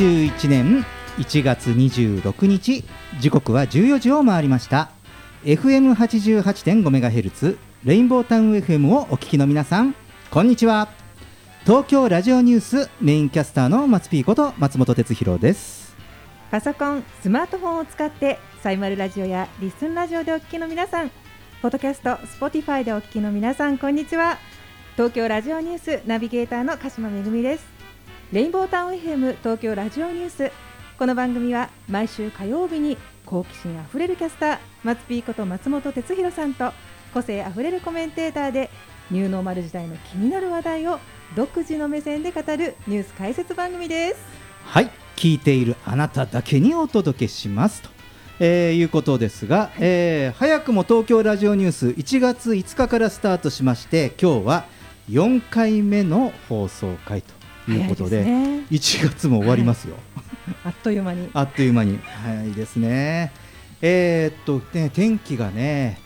2021年1月26日時刻は14時を回りました FM88.5MHz レインボータウン FM をお聞きの皆さんこんにちは東京ラジオニュースメインキャスターの松ピーこと松本哲弘ですパソコン、スマートフォンを使ってサイマルラジオやリスンラジオでお聞きの皆さん、ポッドキャスト、 Spotify でお聞きの皆さん、こんにちは。東京ラジオニュースナビゲーターの鹿島めぐみです。レインボータウン FM 東京ラジオニュース。この番組は毎週火曜日に好奇心あふれるキャスター、松ピーこと松本哲弘さんと個性あふれるコメンテーターでニューノーマル時代の気になる話題を独自の目線で語るニュース解説番組です。はい聞いているあなただけにお届けしますと、えーいうことですが、えー早くも東京ラジオニュース1月5日からスタートしまして今日は4回目の放送回ということでね。1月も終わりますよ、あっという間に。あっという間に。早いですね。えーっとね天気がね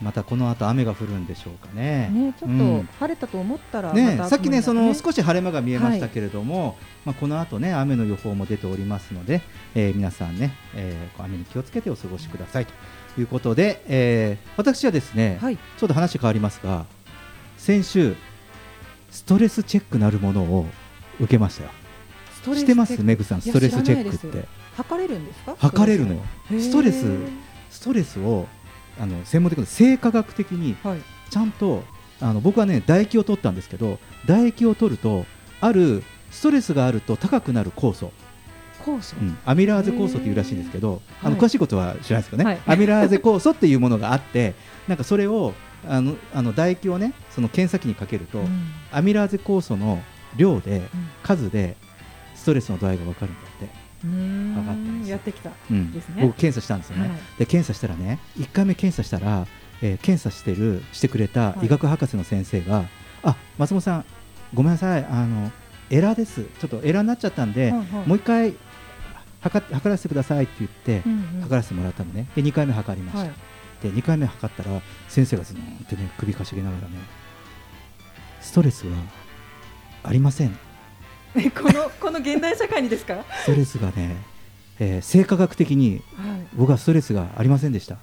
またこの後雨が降るんでしょうかね。ね、ちょっうん。と晴れたと思ったら、ねま、たさっきね、その少しし晴れ間が見えましたけれども、まあ、この後ね、雨の予報も出ておりますので、えー皆さんね、えー雨に気をつけてお過ごしくださいということで、えー私はですね、はい。ちょっと話変わりますが、先週、ストレスチェックなるものを受けましたよ。してます、メグさん、ストレスチェックって。測れるんですか？測れるのよ。ストレスストレスをあの専門的な生化学的にはい。ちゃんとあの僕はね唾液を取ったんですけど唾液を取るとあるストレスがあると高くなる酵素、酵素、うん。アミラーゼ酵素っていうらしいんですけど、あのはい。詳しいことは知らないですけどね、はい。アミラーゼ酵素っていうものがあってなんかそれをあのあの唾液をねその検査器にかけると、うん。アミラーゼ酵素の量で、うん。数でストレスの度合いが分かるんだって、うーんわかったんですよ。やってきた、うんですね。僕検査したんですよね、はいで検査したらね1回目検査したら、えー検査してるしてくれたはい。医学博士の先生が、あ松本さんごめんなさいあのエラーです。ちょっとエラーになっちゃったんで、はいはい。もう1回測らせてくださいって言って、うんうん。測らせてもらったのね。で2回目測りました、はい。で2回目測ったら先生がずってね首かしげながらねストレスはありません。えこの この現代社会にですか、はい、ストレスがね、えー生化学的に僕はストレスがありませんでした。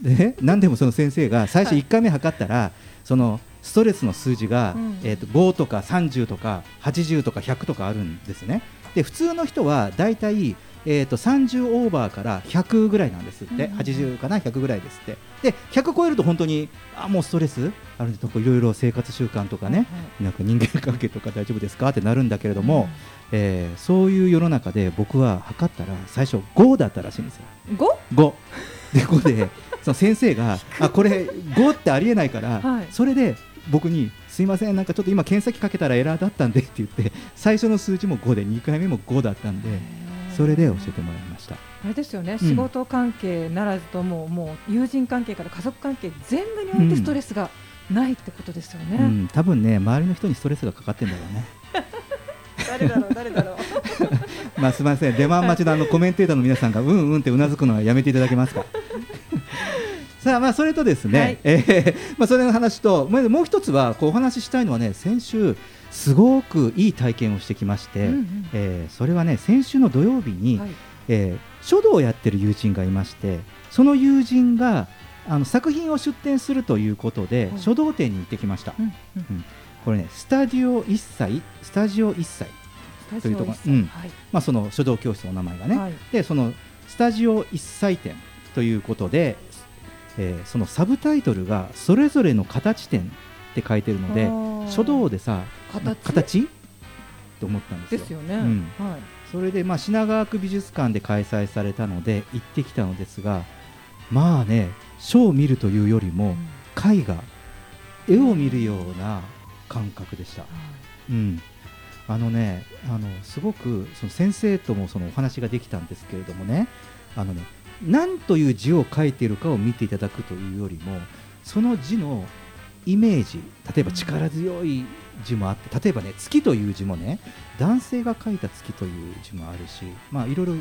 でね、何でもその先生が最初はい。1回目測ったら、そのストレスの数字が、うん。えー、と5とか30とか80とか100とかあるんですね。で普通の人はだいたい、えー、と30オーバーから100ぐらいなんですって、うん80かな？100ぐらいですって。で100超えると本当にあもうストレス？あるんでいろいろ生活習慣とかね、なんか人間関係とか大丈夫ですか？ってなるんだけれども、えーそういう世の中で僕は測ったら最初5だったらしいんですよ。うん、5 5で5で その先生があこれ5ってありえないから、はい。それで僕にすいませんなんかちょっと今検査機かけたらエラーだったんでって言って最初の数字も5で2回目も5だったんでそれで教えてもらいました。あれですよね、うん。仕事関係ならずとももう友人関係から家族関係全部においてストレスがないってことですよね、うん、多分ね周りの人にストレスがかかってんだろうね。誰だろう誰だろう。まあすみません。出番待ちのあのコメンテーターの皆さんがうんうんってうなずくのはやめていただけますか？さあまあそれとですね、はい。えーまあそれの話とまあもう一つはこうお話ししたいのはね先週すごくいい体験をしてきまして、うんうん。えーそれはね先週の土曜日に、はい。えー書道をやってる友人がいましてその友人があの作品を出展するということで、はい。書道展に行ってきました、うんうん。うん。これねスタジオ一切スタジオ一切というところうん。はい。まあ、その書道教室のお名前がね、はい。でそのスタジオ一切展ということで、えーそのサブタイトルがそれぞれの形展って書いてるので書道でさ形？形？と思ったんですよ。ですよね、うん。はい。それでまあ品川区美術館で開催されたので行ってきたのですがまあねショーを見るというよりも絵画絵を見るような感覚でした。うん、あのねあのすごくその先生ともそのお話ができたんですけれどもねあのね何という字を書いているかを見ていただくというよりもその字のイメージ例えば力強い字もあって例えばね月という字もね男性が書いた月という字もあるしまあいろいろ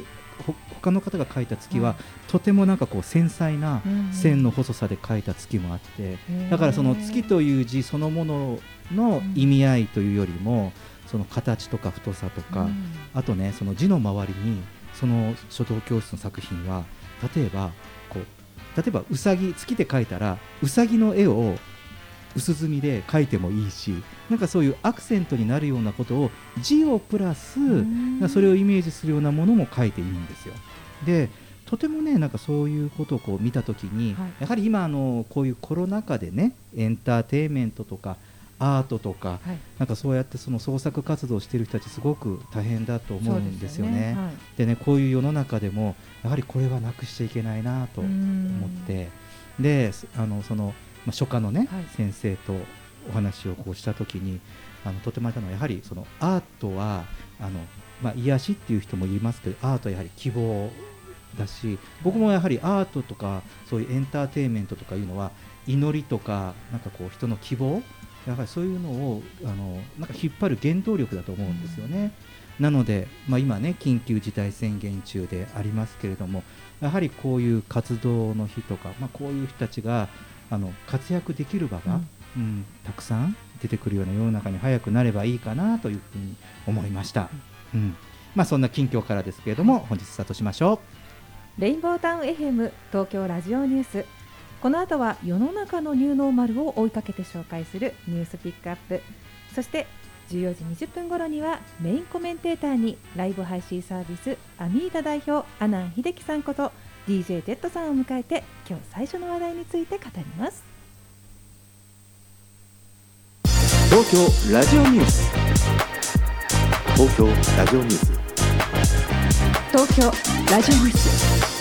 ほ他の方が書いた月は、とてもなんかこう繊細な線の細さで書いた月もあって、だからその月という字そのものの意味合いというよりも、その形とか太さとか、あとねその字の周りにその書道教室の作品は例えばこう例えばうさぎ月で描いたらうさぎの絵を薄墨で描いてもいいしなんかそういうアクセントになるようなことを字をプラスそれをイメージするようなものも描いていいんですよ。でとてもねなんかそういうことをこう見たときに、はい。やはり今あのこういうコロナ禍でねエンターテインメントとかアートとか、はい。なんかそうやってその創作活動をしている人たちすごく大変だと思うんですよね。はい。でねこういう世の中でもやはりこれはなくしちゃいけないなと思って。であのその、まあ、書家のね、はい先生とお話をこうした時にあのとてもあったのはやはりそのアートはあの、まあ、癒しっていう人も言いますけどアートはやはり希望だし僕もやはりアートとかそういうエンターテインメントとかいうのは祈りとかなんかこう人の希望やはりそういうのをあのなんか引っ張る原動力だと思うんですよね。なので、まあ、今ね緊急事態宣言中でありますけれどもやはりこういう活動の日とか、まあ、こういう人たちがあの活躍できる場が、うん。たくさん出てくるような世の中に早くなればいいかなというふうに思いました。うん。まあ、そんな近況からですけれども本日スタートしましょレインボータウン FM 東京ラジオニュース。この後は世の中のニューノーマルを追いかけて紹介するニュースピックアップ。そして14時20分頃にはメインコメンテーターにライブ配信サービスアミーダ代表阿南秀樹さんこと DJ ジェットさんを迎えて今日最初の話題について語ります。う東京ラジオニュース。東京ラジオニュース。東京ラジオニュース。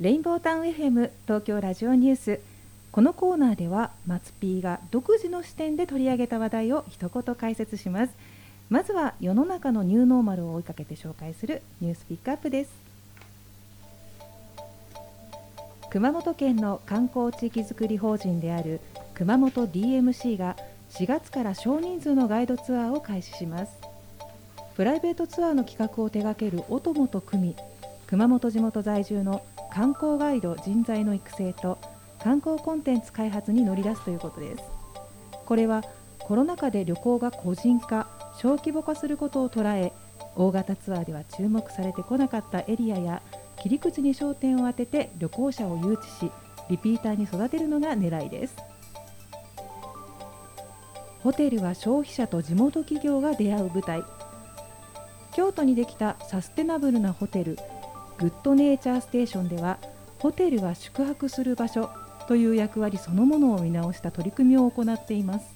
レインボータウン FM 東京ラジオニュースこのコーナーでは松 P が独自の視点で取り上げた話題を一言解説します。まずは世の中のニューノーマルを追いかけて紹介するニュースピックアップです。熊本県の観光地域づくり法人である熊本 DMC が4月から少人数のガイドツアーを開始します。プライベートツアーの企画を手掛けるオトモと組み熊本地元在住の観光ガイド人材の育成と観光コンテンツ開発に乗り出すということです。これはコロナ禍で旅行が個人化小規模化することを捉え大型ツアーでは注目されてこなかったエリアや切り口に焦点を当てて旅行者を誘致しリピーターに育てるのが狙いです。ホテルは消費者と地元企業が出会う舞台。京都にできたサステナブルなホテルグッドネイチャーステーションではホテルは宿泊する場所という役割そのものを見直した取り組みを行っています。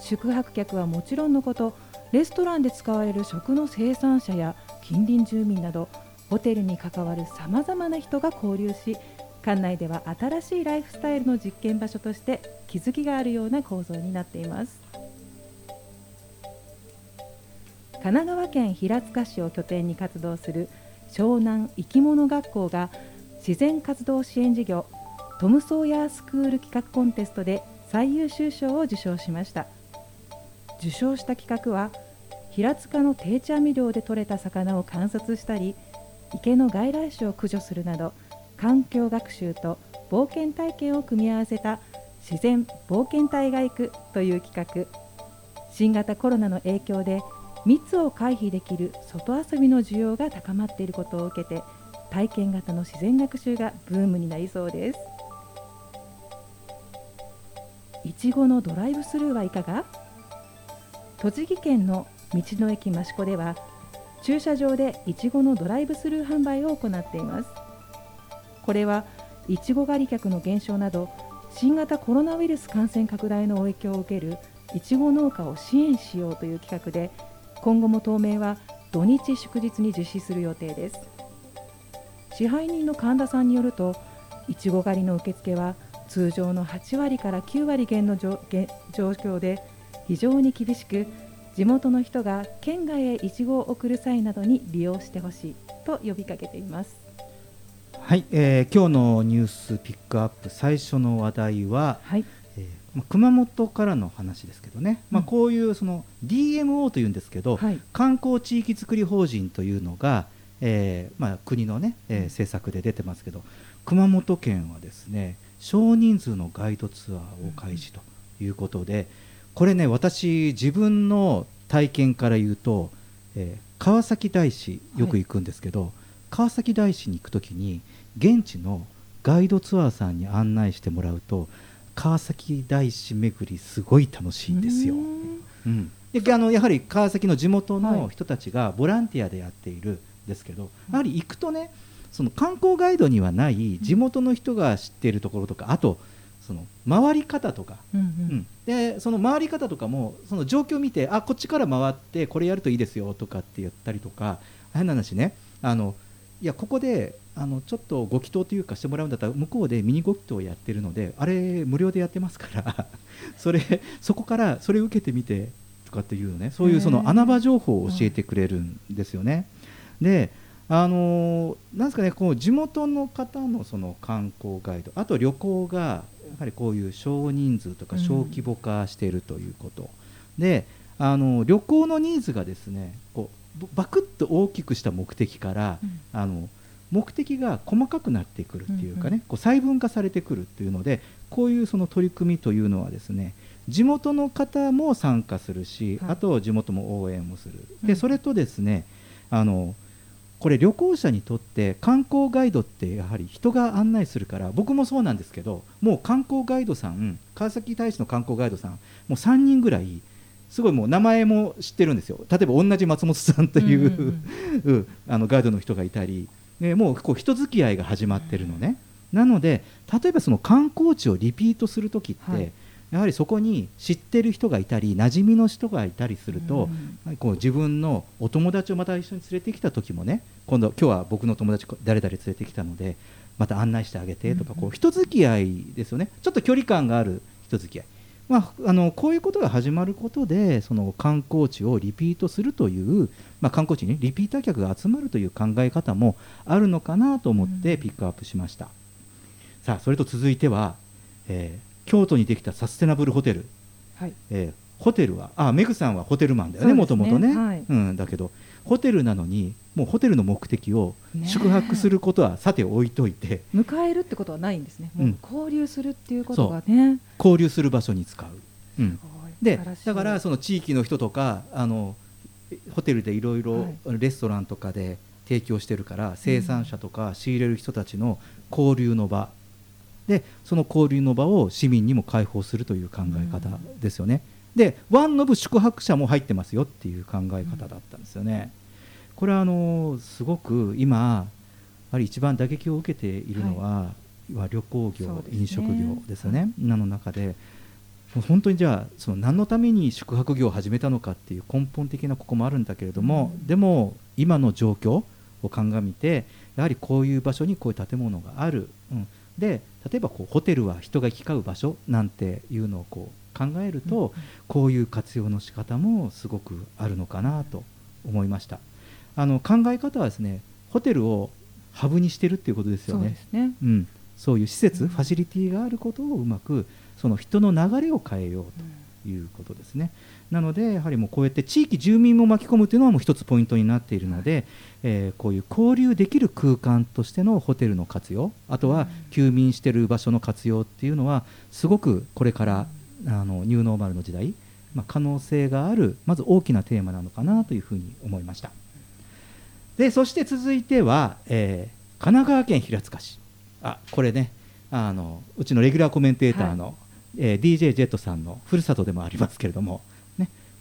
宿泊客はもちろんのことレストランで使われる食の生産者や近隣住民などホテルに関わるさまざまな人が交流し館内では新しいライフスタイルの実験場所として気づきがあるような構造になっています。神奈川県平塚市を拠点に活動する湘南生き物学校が自然活動支援事業トム・ソーヤースクール企画コンテストで最優秀賞を受賞しました。受賞した企画は平塚の定置網漁で取れた魚を観察したり池の外来種を駆除するなど環境学習と冒険体験を組み合わせた自然冒険隊が行くという企画。新型コロナの影響で密を回避できる外遊びの需要が高まっていることを受けて体験型の自然学習がブームになりそうです。いちごのドライブスルーはいかが？栃木県の道の駅益子では駐車場でいちごのドライブスルー販売を行っています。これはいちご狩り客の減少など新型コロナウイルス感染拡大の影響を受けるいちご農家を支援しようという企画で今後も当面は土日祝日に実施する予定です。支配人の神田さんによるといちご狩りの受付は通常の8割から9割減の状況で非常に厳しく地元の人が県外へいちごを送る際などに利用してほしいと呼びかけています。はい、えー今日のニュースピックアップ最初の話題は、はい。えーまあ、熊本からの話ですけどね、まあ、うんこういうその DMO というんですけど、はい。観光地域づくり法人というのが、えーまあ、国の、ねえーうん。政策で出てますけど熊本県はですね少人数のガイドツアーを開始ということでこれね私自分の体験から言うと、えー川崎大師よく行くんですけど、川崎大師に行くときに現地のガイドツアーさんに案内してもらうと川崎大師巡りすごい楽しいんですよ。うーんうん、であのやはり川崎の地元はいの人たちがボランティアでやっているんですけど、やはり行くとねその観光ガイドにはない地元の人が知っているところとかあとその回り方とか、うんううん。ん、でその回り方とかもその状況を見てあこっちから回ってこれやるといいですよとかって言ったりとか変な話ね。あのいやここであのちょっとご祈祷というかしてもらうんだったら向こうでミニご祈祷をやってるのであれ無料でやってますから それそこからそれを受けてみてとかっていうね。そういうその穴場情報を教えてくれるんですよね。であのなんですかねこう地元の方のその観光ガイドあと旅行がやはりこういう少人数とかうん。小規模化しているということ、であの旅行のニーズがですねこうバクッと大きくした目的から、うん。あの目的が細かくなってくるっていうかね、うんうんこう細分化されてくるっていうのでこういうその取り組みというのはですね地元の方も参加するし、はい。あと地元も応援もする、うん。でそれとですねあのこれ旅行者にとって観光ガイドってやはり人が案内するから僕もそうなんですけどもう観光ガイドさん川崎大使の観光ガイドさんもう3人ぐらいすごいもう名前も知ってるんですよ。例えば同じ松本さんという、うんうんうん。あのガイドの人がいたり、ね、もうこう人付き合いが始まってるのね、なので例えばその観光地をリピートするときって、はいやはりそこに知ってる人がいたり馴染みの人がいたりすると、うん。こう自分のお友達をまた一緒に連れてきた時もね今度今日は僕の友達誰々連れてきたのでまた案内してあげてとか、うん。うんこう人付き合いですよね。ちょっと距離感がある人付き合い、まあ、あのこういうことが始まることでその観光地をリピートするという、まあ、観光地にリピーター客が集まるという考え方もあるのかなと思ってピックアップしました、さあそれと続いては、えー京都にできたサステナブルホテル。はい。えーホテルはあメグさんはホテルマンだよねもともとね、はい。うん、だけどホテルなのにもうホテルの目的を宿泊することはさて置いといて。迎えるってことはないんですね。もううん交流するっていうことがね。交流する場所に使う、うん、でだからその地域の人とかあのホテルでいろい。ろはレストランとかで提供してるから生産者とか仕入れる人たちの交流の場でその交流の場を市民にも開放するという考え方ですよね。でワンノブ宿泊者も入ってますよっていう考え方だったんですよね。これはあのすごく今やはり一番打撃を受けているのは、は旅行業、ね飲食業ですよね。なの中で本当にじゃあその何のために宿泊業を始めたのかっていう根本的なここもあるんだけれども、うんでも今の状況を鑑みてやはりこういう場所にこういう建物がある、うん、で例えばこうホテルは人が行き交う場所なんていうのをこう考えると、こういう活用の仕方もすごくあるのかなと思いました。あの考え方はですねホテルをハブにしてるっていうことですよそうね。うん、そういう施設、うん。ファシリティがあることをうまくその人の流れを変えようということですね。なのでやはりもうこうやって地域住民も巻き込むというのはもう一つポイントになっているので、えーこういう交流できる空間としてのホテルの活用あとは休眠している場所の活用っていうのはすごくこれからあのニューノーマルの時代、まあ、可能性があるまず大きなテーマなのかなというふうに思いました。でそして続いては、えー神奈川県平塚市。あこれねあのうちのレギュラーコメンテーターの、えー DJ ジェットさんのふるさとでもありますけれども、ね、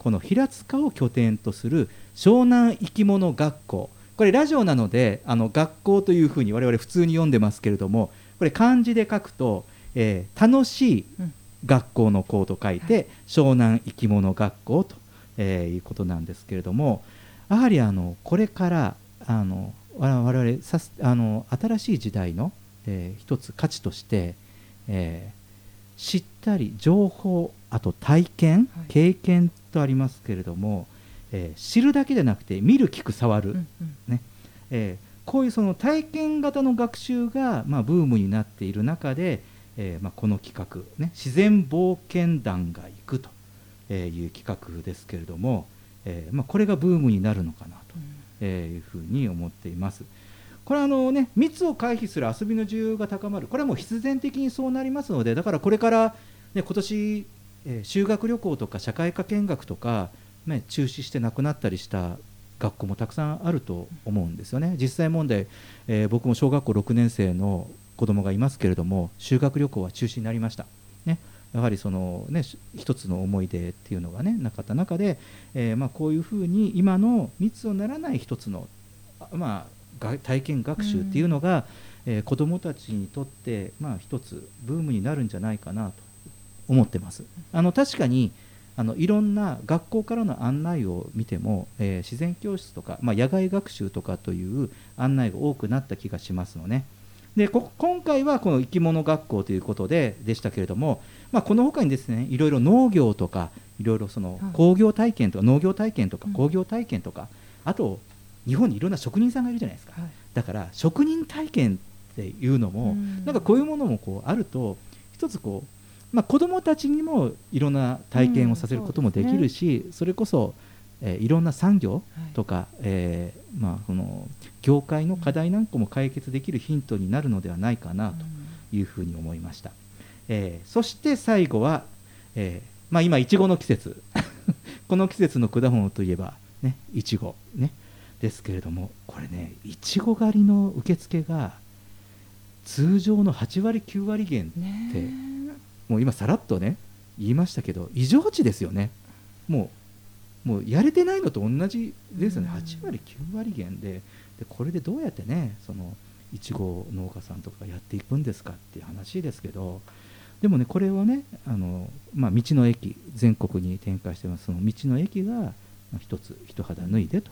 この平塚を拠点とする湘南生き物学校。これラジオなのであの学校というふうに我々普通に読んでますけれどもこれ漢字で書くと、えー楽しいうん学校の校と書いて、湘南生き物学校と、えーいうことなんですけれどもやはりあのこれからあのわ我々さすあの新しい時代の、えー一つ価値として、えー知ったり情報あと体験、はい。経験とありますけれども、えー知るだけじゃなくて見る聞く触る、うんうん。えーこういうその体験型の学習が、まあ、ブームになっている中で、えーまあ、この企画、ね、自然冒険団が行くとえーいう企画ですけれども、えーまあ、これがブームになるのかなとえーいうふうに思っています。これはあの、ね、密を回避する遊びの需要が高まる、これはもう必然的にそうなりますので、だからこれから、ね、今年、えー修学旅行とか社会科見学とか、ね、中止してなくなったりした学校もたくさんあると思うんですよね。実際問題、えー僕も小学校6年生の子供がいますけれども、修学旅行は中止になりました。ね、やはりその、ね、し一つの思い出っていうのが、ね、なかった中で、えーまあ、こういうふうに今の密をならない一つの、あまあ、が体験学習っていうのが、えー子どもたちにとって、まあ、一つブームになるんじゃないかなと思ってます。あの確かにあのいろんな学校からの案内を見ても、えー自然教室とか、まあ、野外学習とかという案内が多くなった気がしますのね。でこ今回はこの生き物学校ということででしたけれども、まあ、この他にですねいろいろ農業とかいろいろそのはい。工業体験とか農業体験とかうん。工業体験とか、あと日本にいろんな職人さんがいるじゃないですか、はい。だから職人体験っていうのも、うん。なんかこういうものもこうあると一つこう、まあ、子どもたちにもいろんな体験をさせることもできるし、それこそ、えーいろんな産業とか、えーまあ、その業界の課題なんかも解決できるヒントになるのではないかなというふうに思いました、えーそして最後は、えーまあ、今いちごの季節。この季節の果物といえばねいちごね。ですけれどもこれねいちご狩りの受付が通常の8割9割減って、ねもう今さらっとね言いましたけど異常値ですよね。もうもうやれてないのと同じですよね、うん。8割9割減で。でこれでどうやってねそのいちご農家さんとかがやっていくんですかっていう話ですけどでもねこれをねあの、まあ、道の駅全国に展開してます。その道の駅がまあ一つ一肌脱いでと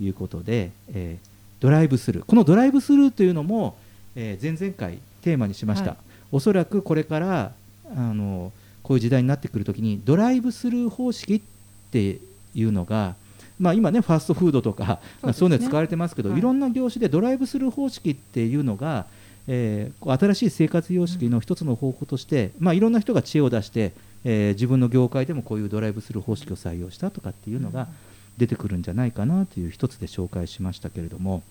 いうことで、えードライブスルー。このドライブスルーというのも、えー前々回テーマにしました、はい。おそらくこれからあのこういう時代になってくるときにドライブスルー方式っていうのが、まあ、今ねファーストフードとかそうね。そういうの使われてますけど、はい。い、ろんな業種でドライブスルー方式っていうのが、えーこう新しい生活様式の一つの方法として、まあ、いろんな人が知恵を出して、えー自分の業界でもこういうドライブスルー方式を採用したとかっていうのが出てくるんじゃないかなという一つで紹介しましたけれども。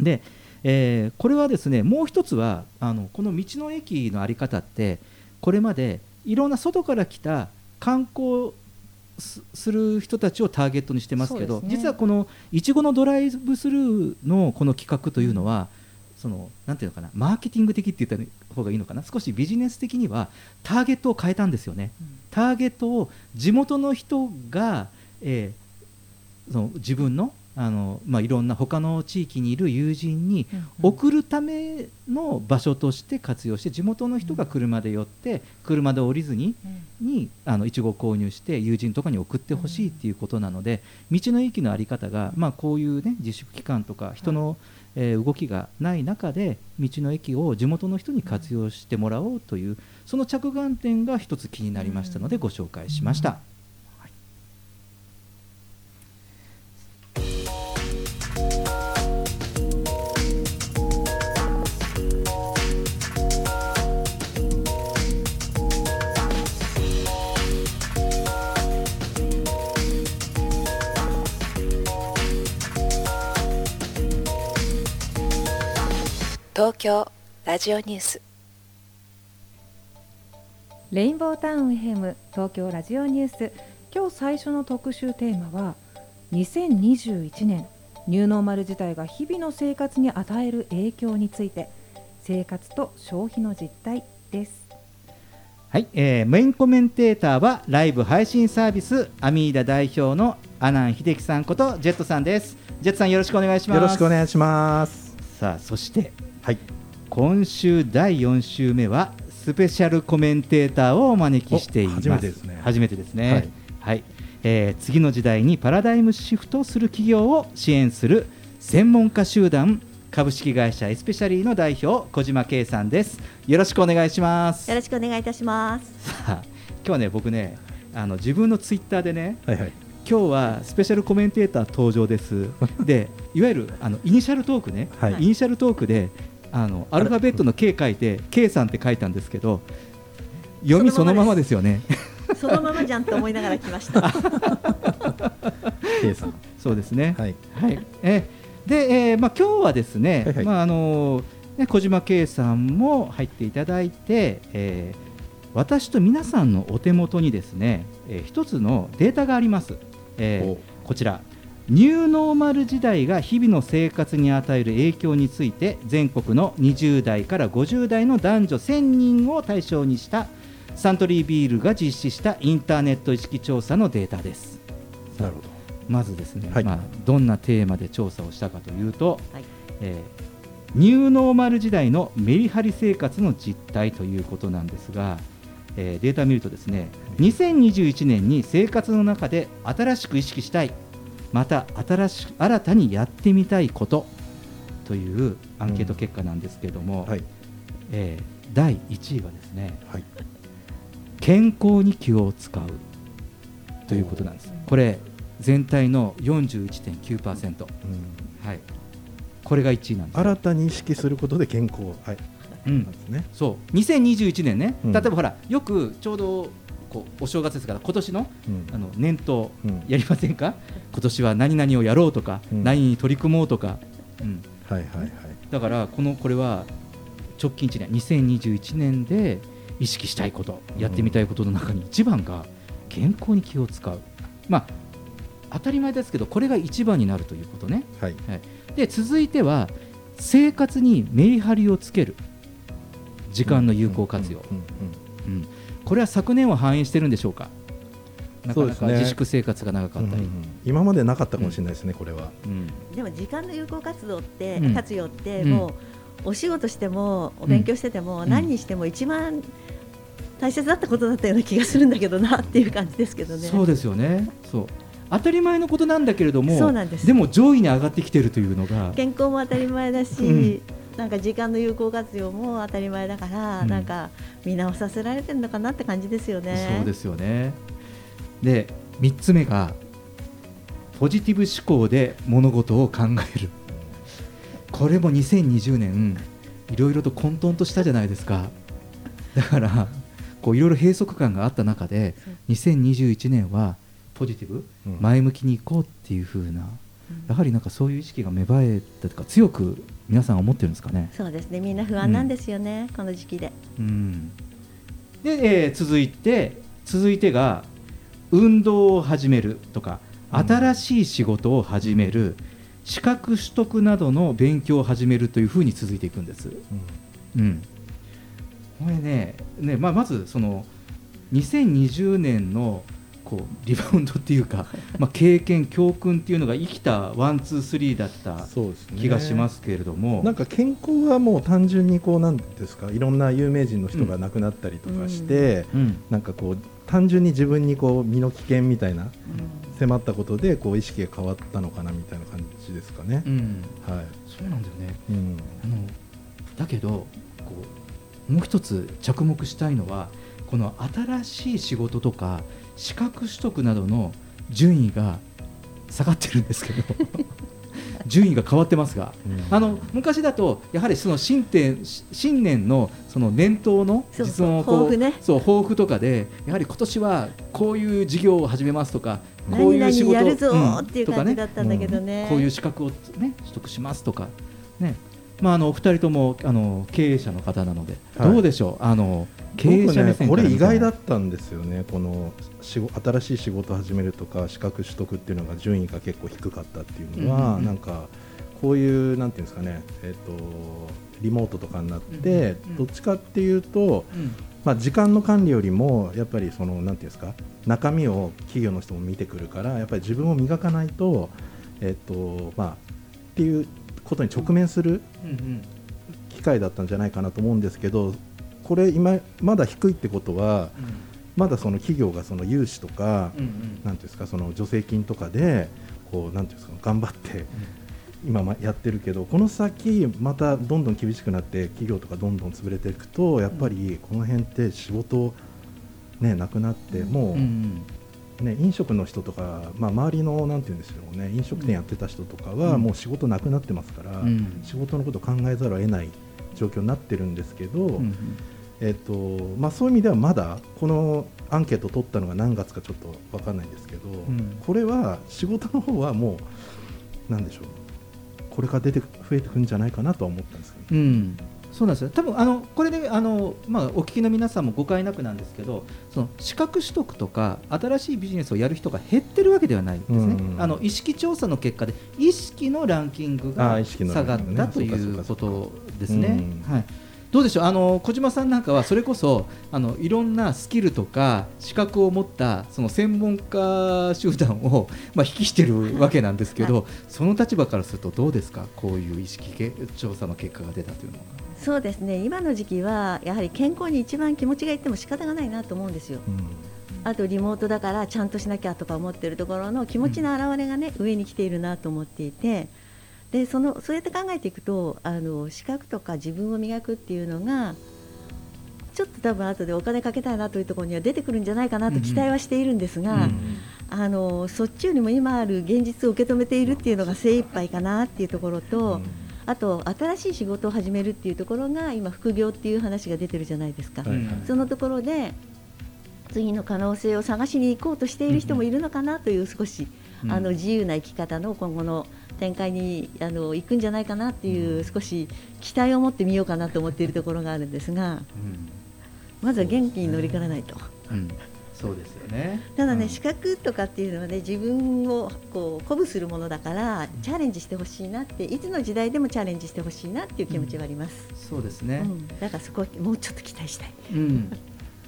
で、えーこれはですねもう一つはあのこの道の駅の在り方ってこれまでいろんな外から来た観光すする人たちをターゲットにしてますけどね実はこのいちごのドライブスルーのこの企画というのは、そのなんていうのかなマーケティング的って言った方がいいのかな少しビジネス的にはターゲットを変えたんですよね。ターゲットを地元の人が、えーその自分のあの、まあ、いろんな他の地域にいる友人に送るための場所として活用して地元の人が車で寄って車で降りずににあのいちごを購入して友人とかに送ってほしいっていうことなので道の駅の在り方が、まあ、こういう、ね、自粛期間とか人の、えー動きがない中で道の駅を地元の人に活用してもらおうというその着眼点が一つ気になりましたのでご紹介しました。京ラジオニュース。レインボータウン FM 東京ラジオニュース。今日最初の特集テーマは2021年ニューノーマル自体が日々の生活に与える影響について生活と消費の実態です。はい、えーメインコメンテーターはライブ配信サービスアミーダ代表の阿南秀樹さんことジェットさんです。ジェットさんよろしくお願いします。よろしくお願いします。さあそしてはい。今週第4週目はスペシャルコメンテーターをお招きしています。お初めてですね。初めてですね。はい。はい、えー次の時代にパラダイムシフトする企業を支援する専門家集団株式会社エスペシャリーの代表小島圭さんです。よろしくお願いします。よろしくお願いいたします。さあ今日はね僕ねあの自分のツイッターでねはいはい。今日はスペシャルコメンテーター登場です。でいわゆるあのイニシャルトークね、はい。イニシャルトークであのアルファベットの K 書いて K さんって書いたんですけど読みそのままですよね。そのままじゃん。と思いながら来ました。K さん。そうですね。はい。はい。えで、えーまあ、今日はですね、はいはい。まああのね小島圭さんも入っていただいて、えー私と皆さんのお手元にですね、えー一つのデータがあります、えーこちらニューノーマル時代が日々の生活に与える影響について全国の20代から50代の男女1000人を対象にしたサントリービールが実施したインターネット意識調査のデータです。なるほど。まずですね、はい。まあ、どんなテーマで調査をしたかというと、はい。えーニューノーマル時代のメリハリ生活の実態ということなんですが、えーデータを見るとですね2021年に生活の中で新しく意識したいまた新しく新たにやってみたいことというアンケート結果なんですけれども、はい。えー第1位はですね、はい。健康に気を使うということなんです。これ全体の41.9%、はい、これが1位なんです。新たに意識することで健康。はい。うん。ね。そう。2021年ね、うん。例えばほらよくちょうどこうお正月ですから今年の,、うん。あの年頭うん。やりませんか、今年は何々をやろうとか、うん。何に取り組もうとか、うん、はいはいはい。だからこのこれは直近1年2021年で意識したいことやってみたいことの中に一番が健康に気を使う。まあ当たり前ですけどこれが一番になるということね、はい。で続いては生活にメリハリをつける時間の有効活用、これは昨年は反映してるんでしょうか？なかなそうですね。か自粛生活が長かったり、うんうん今までなかったかもしれないですねこれは。うん。でも時間の有効活動って、うん。活用ってうん。もうお仕事してもお勉強してても、うん。何にしても一番大切だったことだったような気がするんだけどなっていう感じですけどね。そうですよね。そう。当たり前のことなんだけれどもそうなんです。も上位に上がってきてるというのが。健康も当たり前だし、うんなんか時間の有効活用も当たり前だから、うん。なんか見直させられてるのかなって感じですよね。そうですよね。で3つ目がポジティブ思考で物事を考える。これも2020年いろいろと混沌としたじゃないですか。だからこういろいろ閉塞感があった中で2021年はポジティブ、うん。前向きにいこうっていう風なやはりなんかそういう意識が芽生えたとか強く皆さん思ってるんですかね。そうですねみんな不安なんですよね、この時期で。うんで、えー続いて続いてが運動を始めるとか新しい仕事を始める、資格取得などの勉強を始めるというふうに続いていくんです。うん、これねね、まあ、まずその2020年のこうリバウンドっていうか、まあ、経験教訓っていうのが生きた one two three だったそうですね気がしますけれども、なんか健康はもう単純にこうなんですかいろんな有名人の人が亡くなったりとかして、うんなんかこう単純に自分にこう身の危険みたいな、迫ったことでこう意識が変わったのかなみたいな感じですかね。うんはい。そうなんだよね。うん。あのだけどこうもう一つ着目したいのはこの新しい仕事とか資格取得などの順位が下がってるんですけど 順位が変わってますが、あの昔だとやはりその新年新年のその年頭のそう実の抱負ね。そう抱負とかでやはり今年はこういう事業を始めますとかこういう仕事やるぞうんっていうとか感じだったんだけどね。うん。こういう資格を、ね、取得しますとか、ね。まあ、あのお二人ともあの経営者の方なので、はい。どうでしょう？あの経営者ね、これ意外だったんですよね、この新しい仕事を始めるとか資格取得っていうのが順位が結構低かったっていうのは、うんうんうん。なんかこういうなんていうんですかね、えっとリモートとかになって、どっちかっていうと、うん。まあ、時間の管理よりもやっぱりそのなんていうんですか中身を企業の人も見てくるからやっぱり自分を磨かないと、えっとまあ、っていうことに直面する機会だったんじゃないかなと思うんですけどこれ今まだ低いってことは、まだその企業がその融資とか、うんうん。なんていうんですかその助成金とかでこうなんていうんですか頑張って、今まやってるけどこの先またどんどん厳しくなって企業とかどんどん潰れていくとやっぱりこの辺って仕事ねなくなってもう、うんね、飲食の人とか、まあ、周りのなんて言うんでしょうね飲食店やってた人とかはうん。もう仕事なくなってますから、うん。仕事のことを考えざるを得ない状況になってるんですけど、うんうんえっとまあ、そういう意味ではまだこのアンケート取ったのが何月かちょっと分かんないんですけど、ん。これは仕事の方はもうなんでしょうこれから出て増えてくるんじゃないかなとは思ったんですけど、うん、そうなんですよ。多分あのこれであの、まあ、お聞きの皆さんも誤解なくなんですけどその資格取得とか新しいビジネスをやる人が減ってるわけではないんですね、うん。あの意識調査の結果で意識のランキングがあー意識の下がったということですね。うん。はいどうでしょう？あの小島さんなんかはそれこそあのいろんなスキルとか資格を持ったその専門家集団を、まあ、引きしてるわけなんですけど、その立場からするとどうですか？こういう意識け調査の結果が出たというのは。そうですね。今の時期はやはり健康に一番気持ちがいっても仕方がないなと思うんですよ。あとリモートだからちゃんとしなきゃとか思ってるところの気持ちの表れがね、上に来ているなと思っていてでそのそうやって考えていくとあの資格とか自分を磨くっていうのがちょっと多分後でお金かけたいなというところには出てくるんじゃないかなと期待はしているんですが、あのそっちよりも今ある現実を受け止めているっていうのが精一杯かなっていうところと、あと新しい仕事を始めるっていうところが今副業っていう話が出てるじゃないですか。はいはい。そのところで次の可能性を探しに行こうとしている人もいるのかなという少し、うん。あの自由な生き方の今後の展開にあの行くんじゃないかなっていう少し期待を持ってみようかなと思っているところがあるんですがまずは元気に乗り切らないと。うん、そうですよね。ただね、うん。資格とかっていうのはね自分をこう鼓舞するものだからチャレンジしてほしいなっていつの時代でもチャレンジしてほしいなっていう気持ちはあります、そうですね。うん。だからそこはもうちょっと期待したい。うん、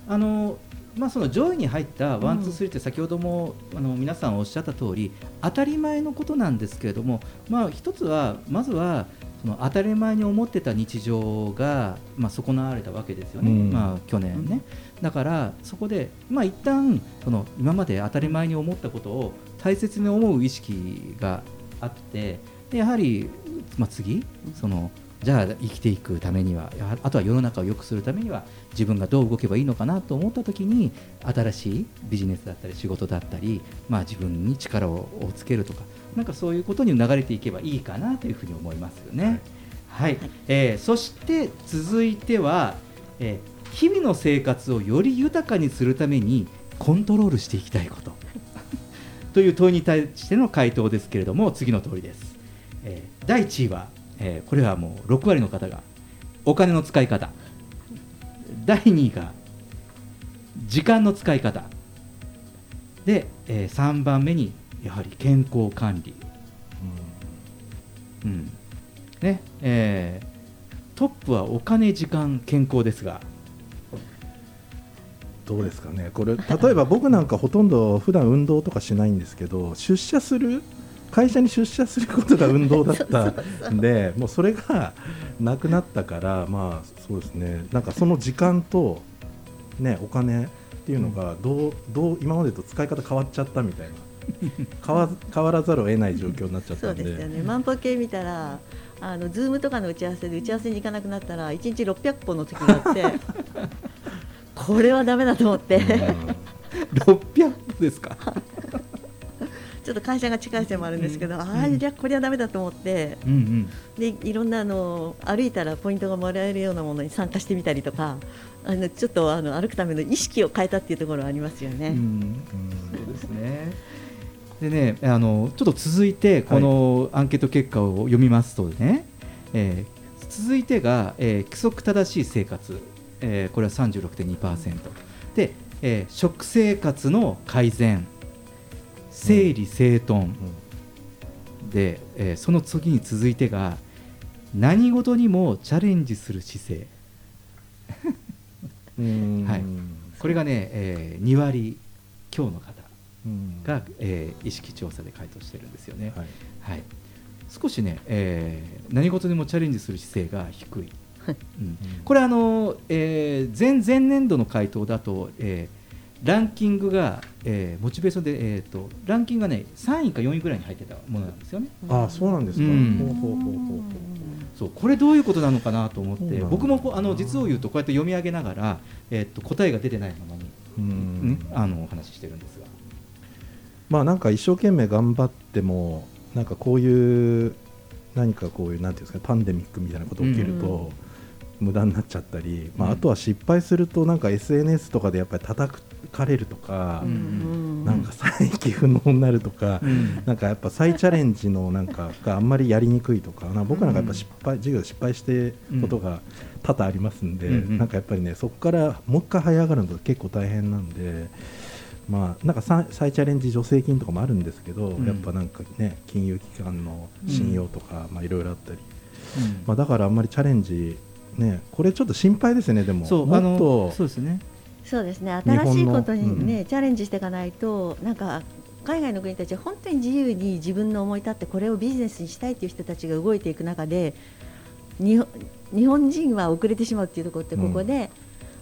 あのまあその上位に入った one two three って先ほども、あの皆さんおっしゃった通り当たり前のことなんですけれども、まあ一つはまずはその当たり前に思ってた日常がまあ損なわれたわけですよね。うんまあ去年ね。だからそこでまあ一旦その今まで当たり前に思ったことを大切に思う意識があって、でやはりまあ次そのじゃあ生きていくためにはあとは世の中を良くするためには自分がどう動けばいいのかなと思った時に新しいビジネスだったり仕事だったり、まあ、自分に力ををつけるとかなんかそういうことに流れていけばいいかなというふうに思いますよね。はい、えーそして続いては、えー日々の生活をより豊かにするためにコントロールしていきたいこと という問いに対しての回答ですけれども次の通りです。えー第1位は、えーこれはもう6割の方がお金の使い方。第2位が時間の使い方。で、え3番目にやはり健康管理、うん。ねえートップはお金時間健康ですが。どうですかね。これ例えば僕なんかほとんど普段運動とかしないんですけど出社する会社に出社することが運動だった んでもうそれがなくなったからまあそうですね。なんかその時間とねお金っていうのがどうどう今までと使い方変わっちゃったみたいな。変わ変わらざるを得ない状況になっちゃったんで。そうですよね。万歩計見たらあのズームとかの打ち合わせで打ち合わせに行かなくなったら1日600本の時があって これはダメだと思って。600歩ですか？ちょっと会社が近いせいもあるんですけど、ああじゃあこれはダメだと思ってうんうん。でいろんなあの歩いたらポイントがもらえるようなものに参加してみたりとかあのちょっとあの歩くための意識を変えたっていうところはありますよね。うんそうですね。でね、あのちょっと続いてこのアンケート結果を読みますとね、えー続いてが、えー規則正しい生活、えーこれは36.2%で、えー食生活の改善、整理整頓、で、えーその次に続いてが何事にもチャレンジする姿勢。うん。はい、これがね、えー2割強の方うん。が、えー意識調査で回答してるんですよね。はい。はい、少しね、えー何事にもチャレンジする姿勢が低い。うん。これあの、えー前前年度の回答だと、えーランキングが、えーモチベーションで、えー、とランキングがね3位か4位ぐらいに入ってたものなんですよね。ああそうなんですか、うん。ほうほうほうほうほう。そうこれどういうことなのかなと思って僕もあの実を言うとこうやって読み上げながら、えー、と答えが出てないままに、うん。ねあのお話ししてるんですが。まあなんか一生懸命頑張ってもなんかこういう何かこういうなんていうんですかパンデミックみたいなこと起きると、無駄になっちゃったり、まあ、うん。あとは失敗するとなんか SNS とかでやっぱり叩かれるとか、うんなんか再起不能になるとか、うん。なんかやっぱ再チャレンジのなんかがあんまりやりにくいとか、な僕なんかやっぱ失敗、授業で失敗してことが多々ありますんで、うんうん。なんかやっぱりねそこからもう一回這い上がるの結構大変なんで。まあ、なんか再再チャレンジ助成金とかもあるんですけど、ん。やっぱなんかね金融機関の信用とか、まあいろいろあったり、うん。まあ、だからあんまりチャレンジねこれちょっと心配ですねでも。そうもっとそうですねそうですね。新しいことにね、うん。チャレンジしていかないとなんか海外の国たちは本当に自由に自分の思い立ってこれをビジネスにしたいという人たちが動いていく中で日本人は遅れてしまうっていうところってここで、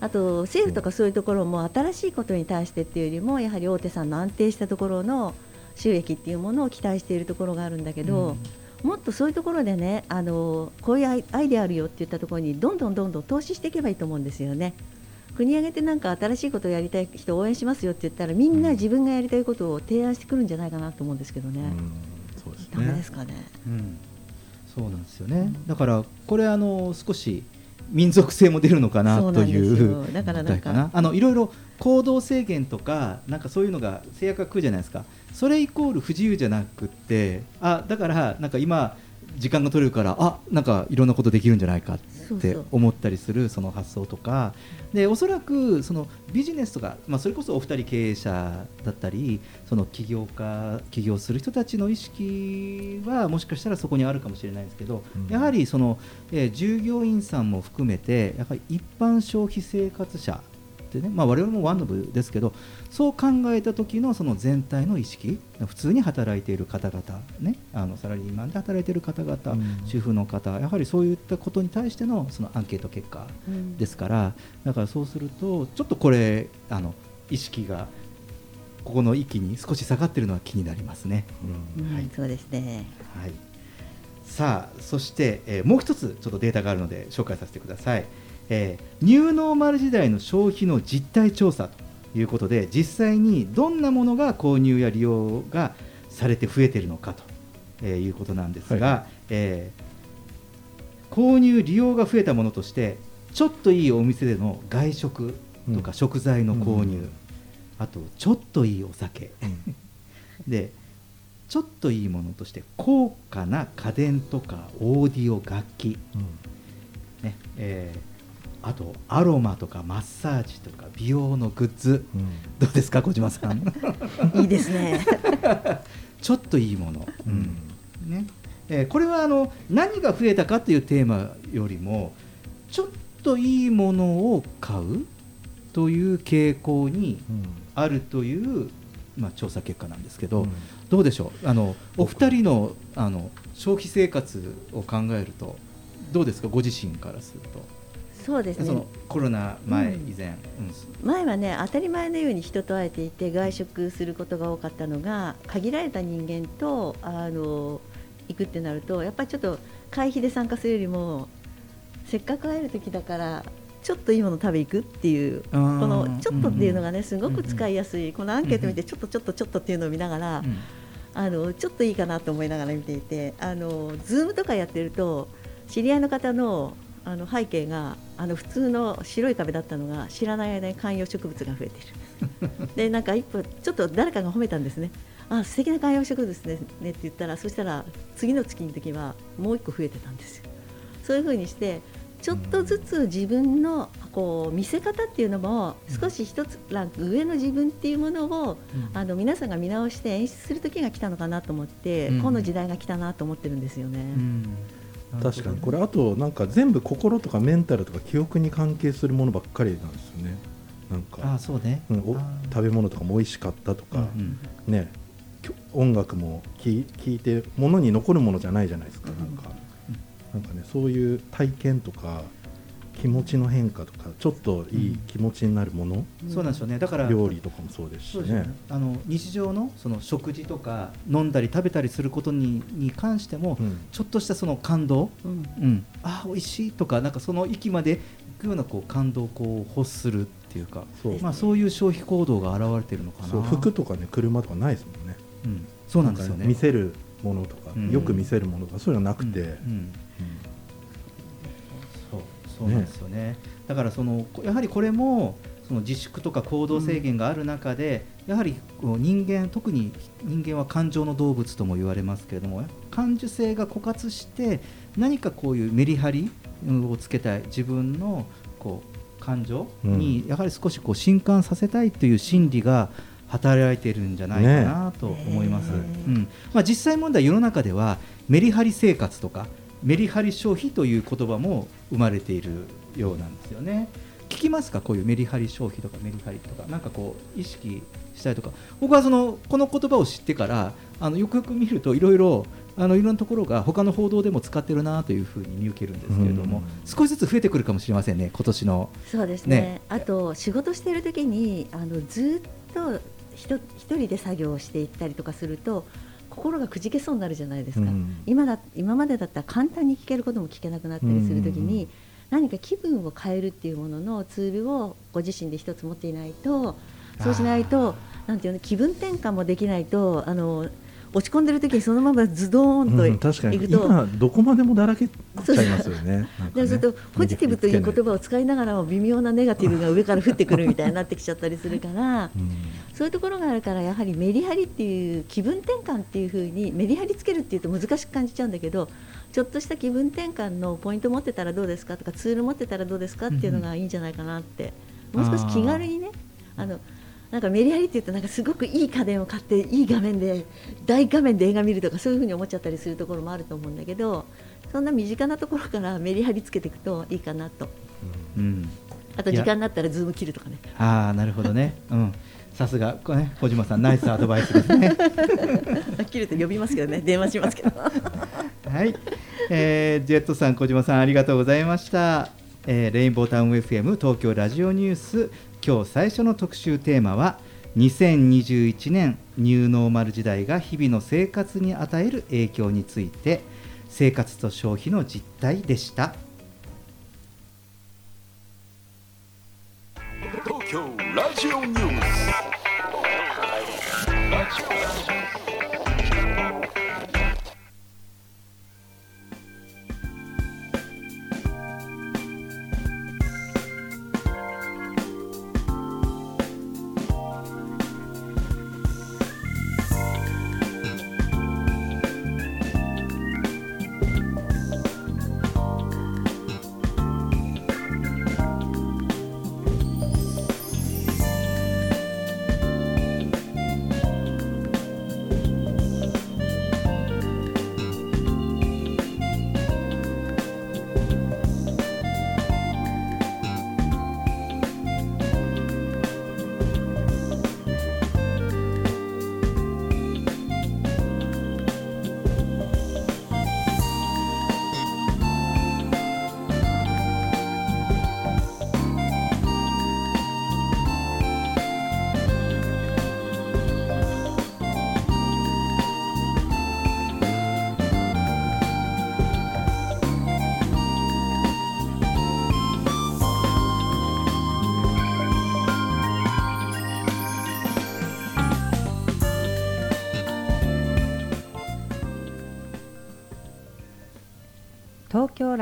あと政府とかそういうところも新しいことに対してっていうよりもやはり大手さんの安定したところの収益っていうものを期待しているところがあるんだけど、もっとそういうところでねあのこういうアイアイデアあるよって言ったところにどんどんどんどん投資していけばいいと思うんですよね。国挙げてなんか新しいことをやりたい人を応援しますよって言ったらみんな自分がやりたいことを提案してくるんじゃないかなと思うんですけどね。そうですダメですかね。うん、そうなんですよね、だからこれあの少し民族性も出るのかなそうなんといですよ。うだからなんかあのいろいろ行動制限とかなんかそういうのが制約が来るじゃないですかそれイコール不自由じゃなくってあだからなんか今時間が取れるからあなんかいろんなことできるんじゃないかってそうそう。思ったりするその発想とか。でおそらくそのビジネスとか、まあ、それこそお二人経営者だったりその起業家起業する人たちの意識はもしかしたらそこにあるかもしれないですけど、やはりその、えー従業員さんも含めてやはり一般消費生活者ってね、まあ、我々もワンノブですけどそう考えた時のその全体の意識普通に働いている方々、ね、あのサラリーマンで働いている方々、主婦の方やはりそういったことに対してのそのアンケート結果うんですから、だからそうするとちょっとこれあの意識がここの域に少し下がっているのは気になりますね。うんそうですね。はい、さあそして、えーもう一つちょっとデータがあるので紹介させてください、えーニューノーマル時代の消費の実態調査ということで実際にどんなものが購入や利用がされて増えているのかと、えーいうことなんですが、はえー購入利用が増えたものとしてちょっといいお店での外食とか食材の購入、うんあとちょっといいお酒、でちょっといいものとして高価な家電とかオーディオ楽器、ねえーあとアロマとかマッサージとか美容のグッズ、どうですか小島さん？いいですね。ちょっといいもの、うん。ね。えーこれはあの何が増えたかというテーマよりもちょっといいものを買うという傾向にあるという、まあ、調査結果なんですけど、どうでしょう？あのお二人のあの消費生活を考えるとどうですか？ご自身からすると。そうですね。そのコロナ前、うん以前、うん。前はね当たり前のように人と会えていて外食することが多かったのが限られた人間とあの行くってなるとやっぱりちょっと会費で参加するよりもせっかく会える時だからちょっといいもの食べ行くっていうこのちょっとっていうのがねすごく使いやすいこのアンケート見てちょっとちょっとちょっとっていうのを見ながらあのちょっといいかなと思いながら見ていてあのズームとかやってると知り合いの方のあの背景があの普通の白い壁だったのが知らない間に観葉植物が増えてる。でなんか一歩ちょっと誰かが褒めたんですねあ素敵な観葉植物ですねって言ったらそしたら次の月の時はもう一個増えてたんですよ。そういうふうにしてちょっとずつ自分のこう見せ方っていうのも少し一つランク上の自分っていうものを、あの皆さんが見直して演出する時が来たのかなと思って、うん。この時代が来たなと思ってるんですよね。確かに。これあとなんか全部心とかメンタルとか記憶に関係するものばっかりなんですよね。なんか。あそうね。んお食べ物とかも美味しかったとか、うんね。きょ音楽も聴いてものに残るものじゃないじゃないですか、なんか。なんかねそういう体験とか気持ちの変化とかちょっといい気持ちになるもの、そうなんですよね。だから料理とかもそうですしね。ね。あの日常のその食事とか飲んだり食べたりすることにに関しても、うん。ちょっとしたその感動、うん。うん、あ美味しいとかなんかその域まで行くようなこう感動をこう欲するっていうかそうまあ、そういう消費行動が現れてるのかな。そう服とかね車とかないですもんね。うん、そうなんですよかね見せるものとか、うん。よく見せるものとかそういうのなくて、うん。うんそうなんですよね。だからそのこやはりこれもその自粛とか行動制限がある中で、やはり人間特に人間は感情の動物とも言われますけれども感受性が枯渇して何かこういうメリハリをつけたい自分のこう感情にやはり少しこう震撼させたいという心理が働いているんじゃないかなと思います、うん。まあ、実際問題世の中ではメリハリ生活とかメリハリ消費という言葉も生まれているようなんですよね。聞きますか？こういうメリハリ消費とかメリハリとかなんかこう意識したりとか。僕はそのこの言葉を知ってからあのよくよく見るといろいろあのいろんなところが他の報道でも使ってるなというふうに見受けるんですけれども、うん。少しずつ増えてくるかもしれませんね今年の。そうですね。ね。あと仕事している時にあのずっとひと一人で作業をしていったりとかすると心がくじけそうになるじゃないですか、うん。今だ今までだったら簡単に聞けることも聞けなくなったりする時に、何か気分を変えるっていうもののツールをご自身で一つ持っていないとそうしないとなんていうの気分転換もできないとあの落ち込んでる時にそのままズドーンとうん確かに。いくと、今どこまでもだらけちゃいますよね。そう。するとポジティブという言葉を使いながらも微妙なネガティブが上から降ってくるみたいになってきちゃったりするから、そういうところがあるからやはりメリハリっていう気分転換っていう風にメリハリつけるっていうと難しく感じちゃうんだけどちょっとした気分転換のポイント持ってたらどうですかとかツール持ってたらどうですかっていうのがいいんじゃないかなって。もう少し気軽にねあのなんかメリハリっていうとなんかすごくいい家電を買っていい画面で大画面で映画見るとかそういう風に思っちゃったりするところもあると思うんだけどそんな身近なところからメリハリつけていくといいかなと。うん。あと時間になったらズーム切るとかね。ああなるほどね。うんさすがこれね小島さんナイスアドバイスですね。切ると呼びますけどね電話しますけど。はい、えージェットさん小島さんありがとうございました、えーレインボータウン FM 東京ラジオニュース。今日最初の特集テーマは2021年ニューノーマル時代が日々の生活に与える影響について生活と消費の実態でした。東京ラジオニュース speed.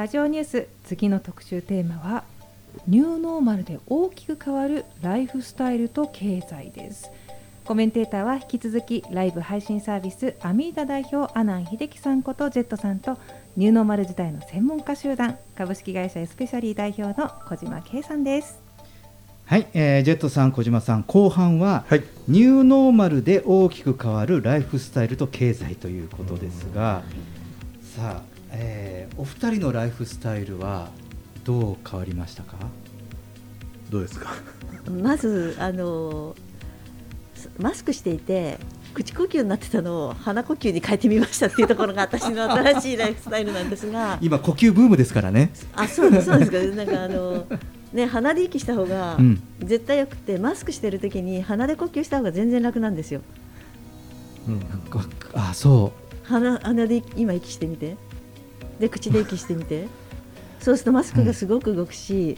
ラジオニュース。次の特集テーマはニューノーマルで大きく変わるライフスタイルと経済です。コメンテーターは引き続きライブ配信サービスアミーダ代表阿南秀樹さんことジェットさんとニューノーマル時代の専門家集団株式会社エスペシャリー代表の小島圭さんです。はい、えージェットさん小島さん後半は、ニューノーマルで大きく変わるライフスタイルと経済ということですが、さあ、えーお二人のライフスタイルはどう変わりましたか？どうですか？まずあのマスクしていて口呼吸になってたのを鼻呼吸に変えてみましたっていうところが私の新しいライフスタイルなんですが。今呼吸ブームですからね。あそうですそうですか。なんかあのね鼻で息した方がうん。絶対よくて、マスクしてる時に鼻で呼吸した方が全然楽なんですよ。あそ鼻鼻で今息してみてで口で息してみて。そうするとマスクがすごく動くし、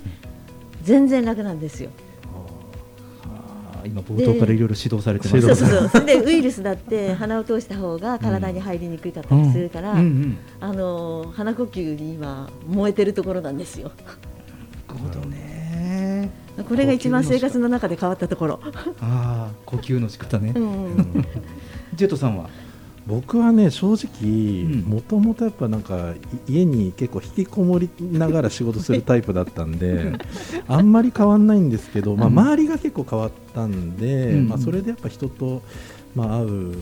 全然楽なんですよ。う今冒頭からいろいろ指導されてますそうそうそう。でウイルスだって鼻を通した方が体に入りにくかったりするから、うんうんうんあの鼻呼吸に今燃えてるところなんですよ。なるほどね。これが一番生活の中で変わったところ。ああ呼吸の仕方ね、うん。うん。ジェットさんは？僕はね正直もともとやっぱなんかい家に結構引きこもりながら仕事するタイプだったんであんまり変わんないんですけど、まあ、うん周りが結構変わったんで、うん。まあ、それでやっぱ人と、まあ、会う、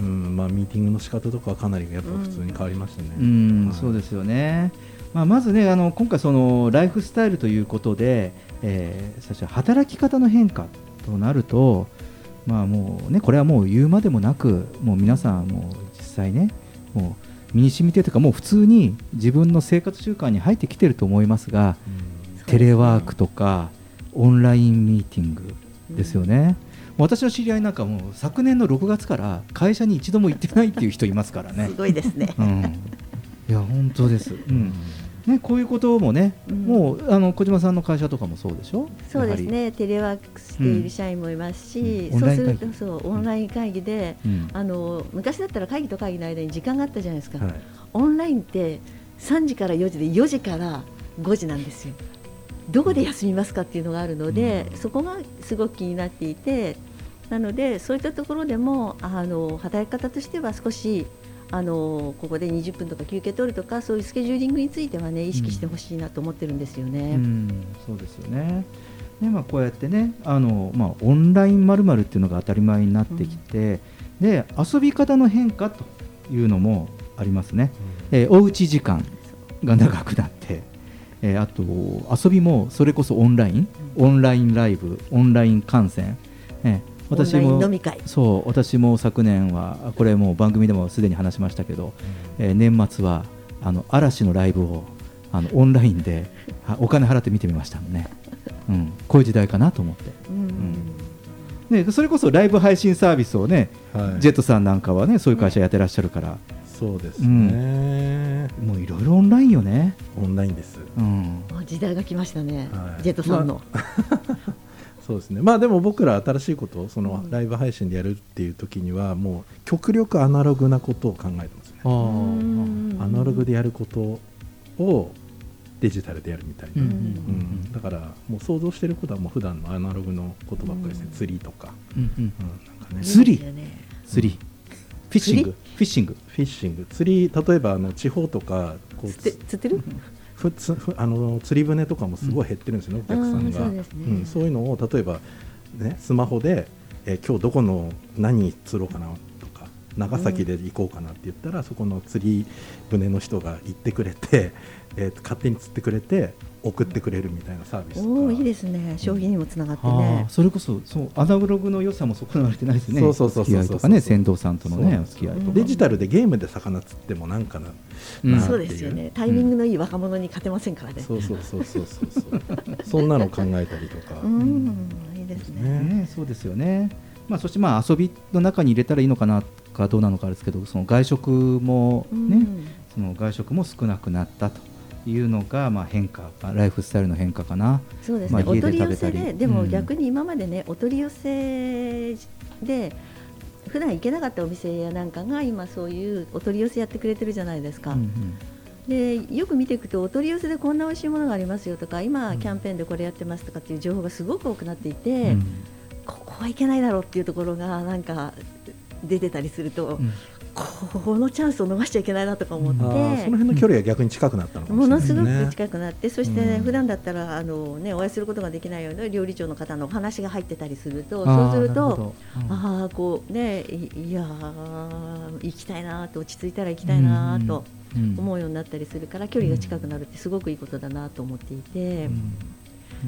うんまあ、ミーティングの仕方とかはかなりやっぱ普通に変わりましたね。うん、そうですよね。まあ、まずね、あの今回そのライフスタイルということで、えー、最初働き方の変化となると、まあもうねこれはもう言うまでもなく、もう皆さんもう実際ね、もう身に染みてというかもう普通に自分の生活習慣に入ってきてると思いますが、テレワークとかオンラインミーティングですよね。私の知り合いなんかもう昨年の6月から会社に一度も行ってないっていう人いますからね。すごいですね。うん、いや本当です。うん。ねこういうこともね、うん。もうあの小島さんの会社とかもそうでしょ？そうですね、テレワークしている社員もいますし、うん。そうするオンライン会とそうオンライン会議で、うん。あの昔だったら会議と会議の間に時間があったじゃないですか、はい。オンラインって3時から4時で4時から5時なんですよ。どこで休みますかっていうのがあるので、そこがすごく気になっていて、なのでそういったところでもあの働き方としては少しあのここで20分とか休憩取るとかそういうスケジューリングについてはね意識してほしいなと思ってるんですよね。うん、そうですよね。ねまあ、こうやってねあの、まあ、オンラインまるっていうのが当たり前になってきて、で遊び方の変化というのもありますね、えーおうち時間が長くなって、えーあと遊びもそれこそオンライン、オンラインライブオンライン観戦、えー私もン飲み会。そう私も昨年はこれもう番組でもすでに話しましたけど、えー年末はあの嵐のライブをあのオンラインであお金払って見てみましたもんね、うん、こういう時代かなと思って、ね、それこそライブ配信サービスをね、はい。ジェットさんなんかはねそういう会社やってらっしゃるから、そうですね、もういろいろオンラインよね。オンラインです、うん、あ時代が来ましたね、はい。ジェットさんの。そうですね。まあでも僕ら新しいことをそのライブ配信でやるっていう時にはもう極力アナログなことを考えてますね。アナログでやることをデジタルでやるみたいな、うんうんだからもう想像してることはもう普段のアナログのことばっかりですね、釣りとか、うんうん。なんかね。釣り？釣り。フィッシング？フィッシング。フィッシング。釣り例えばあの地方とかこう釣ってる？ふつふあの釣り船とかもすごい減ってるんですよね、お客さんが。そうね。んそういうのを例えば、ね、スマホで、えー今日どこの何釣ろうかな長崎で行こうかなって言ったら、そこの釣り船の人が行ってくれて、えー勝手に釣ってくれて送ってくれるみたいなサービスとか。おおいいですね。消費にもつながってあねー。それこそそうアナログの良さも損なわれてないですね。そうそうそうそうお付き合いとかね船頭さんとのねお付き合いとかデジタルでゲームで魚釣ってもなんかな,、うそうですよね。タイミングのいい若者に勝てませんからね。そうそうそうそうそうそう。そんなの考えたりとか、うん。いいですね。ね、そうですよね。まあそしてまあ遊びの中に入れたらいいのかなかどうなのかですけど、その外食もね、うんその外食も少なくなったというのがまあ変化、ライフスタイルの変化かな。そうですね、まあ、お家取り寄せで。で、でもうん逆に今までね、お取り寄せで、普段行けなかったお店やなんかが今、そういうお取り寄せやってくれてるじゃないですか。うんうんでよく見ていくと、お取り寄せでこんな美味しいものがありますよとか、今、キャンペーンでこれやってますとかっていう情報がすごく多くなっていて、うんここはいけないだろうっていうところが、なんか出てたりすると、うん。このチャンスを逃しちゃいけないなとか思って。あーその辺の距離が逆に近くなったのかものすごね。く近くなって、そして、ねうん。普段だったらあの、ね、お会いすることができないような料理長の方のお話が入ってたりすると、そうするとうん。ああこうねいいやー行きたいなと落ち着いたら行きたいなとうんうん思うようになったりするから距離が近くなるってすごくいいことだなと思っていて、